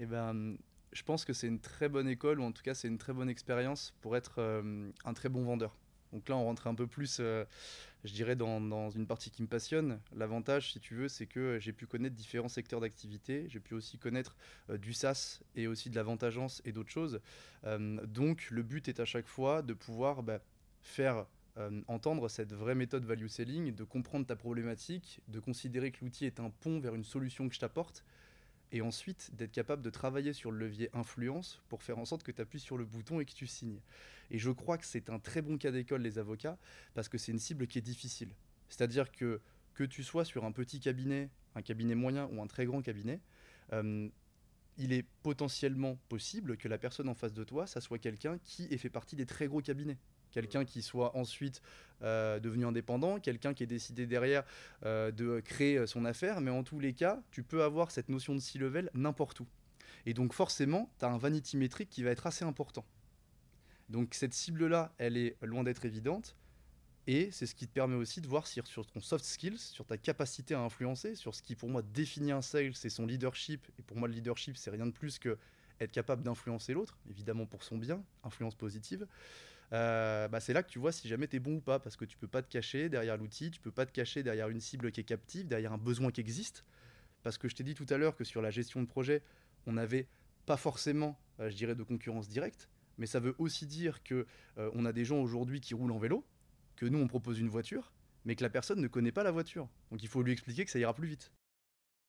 Eh ben, je pense que c'est une très bonne école, ou en tout cas c'est une très bonne expérience pour être euh, un très bon vendeur. Donc là, on rentre un peu plus, euh, je dirais, dans, une partie qui me passionne. L'avantage, si tu veux, c'est que j'ai pu connaître différents secteurs d'activité. J'ai pu aussi connaître euh, du SaaS et aussi de la agence et d'autres choses. donc, le but est à chaque fois de pouvoir bah, faire entendre cette vraie méthode value selling, de comprendre ta problématique, de considérer que l'outil est un pont vers une solution que je t'apporte et ensuite d'être capable de travailler sur le levier influence pour faire en sorte que tu appuies sur le bouton et que tu signes. Et je crois que c'est un très bon cas d'école, les avocats, parce que c'est une cible qui est difficile. C'est-à-dire que que tu sois sur un petit cabinet, un cabinet moyen ou un très grand cabinet, euh, il est potentiellement possible que la personne en face de toi, ça soit quelqu'un qui ait fait partie des très gros cabinets quelqu'un qui soit ensuite euh, devenu indépendant, quelqu'un qui ait décidé derrière euh, de créer euh, son affaire, mais en tous les cas, tu peux avoir cette notion de C-level n'importe où. Et donc forcément, tu as un vanity métrique qui va être assez important. Donc cette cible-là, elle est loin d'être évidente, et c'est ce qui te permet aussi de voir sur ton soft skills, sur ta capacité à influencer, sur ce qui pour moi définit un sales, c'est son leadership, et pour moi le leadership, c'est rien de plus que être capable d'influencer l'autre, évidemment pour son bien, influence positive. Euh, bah, c'est là que tu vois si jamais tu es bon ou pas, parce que tu peux pas te cacher derrière l'outil, tu peux pas te cacher derrière une cible qui est captive, derrière un besoin qui existe. Parce que je t'ai dit tout à l'heure que sur la gestion de projet, on n'avait pas forcément, euh, je dirais, de concurrence directe, mais ça veut aussi dire que euh, on a des gens aujourd'hui qui roulent en vélo, que nous on propose une voiture, mais que la personne ne connaît pas la voiture. Donc il faut lui expliquer que ça ira plus vite.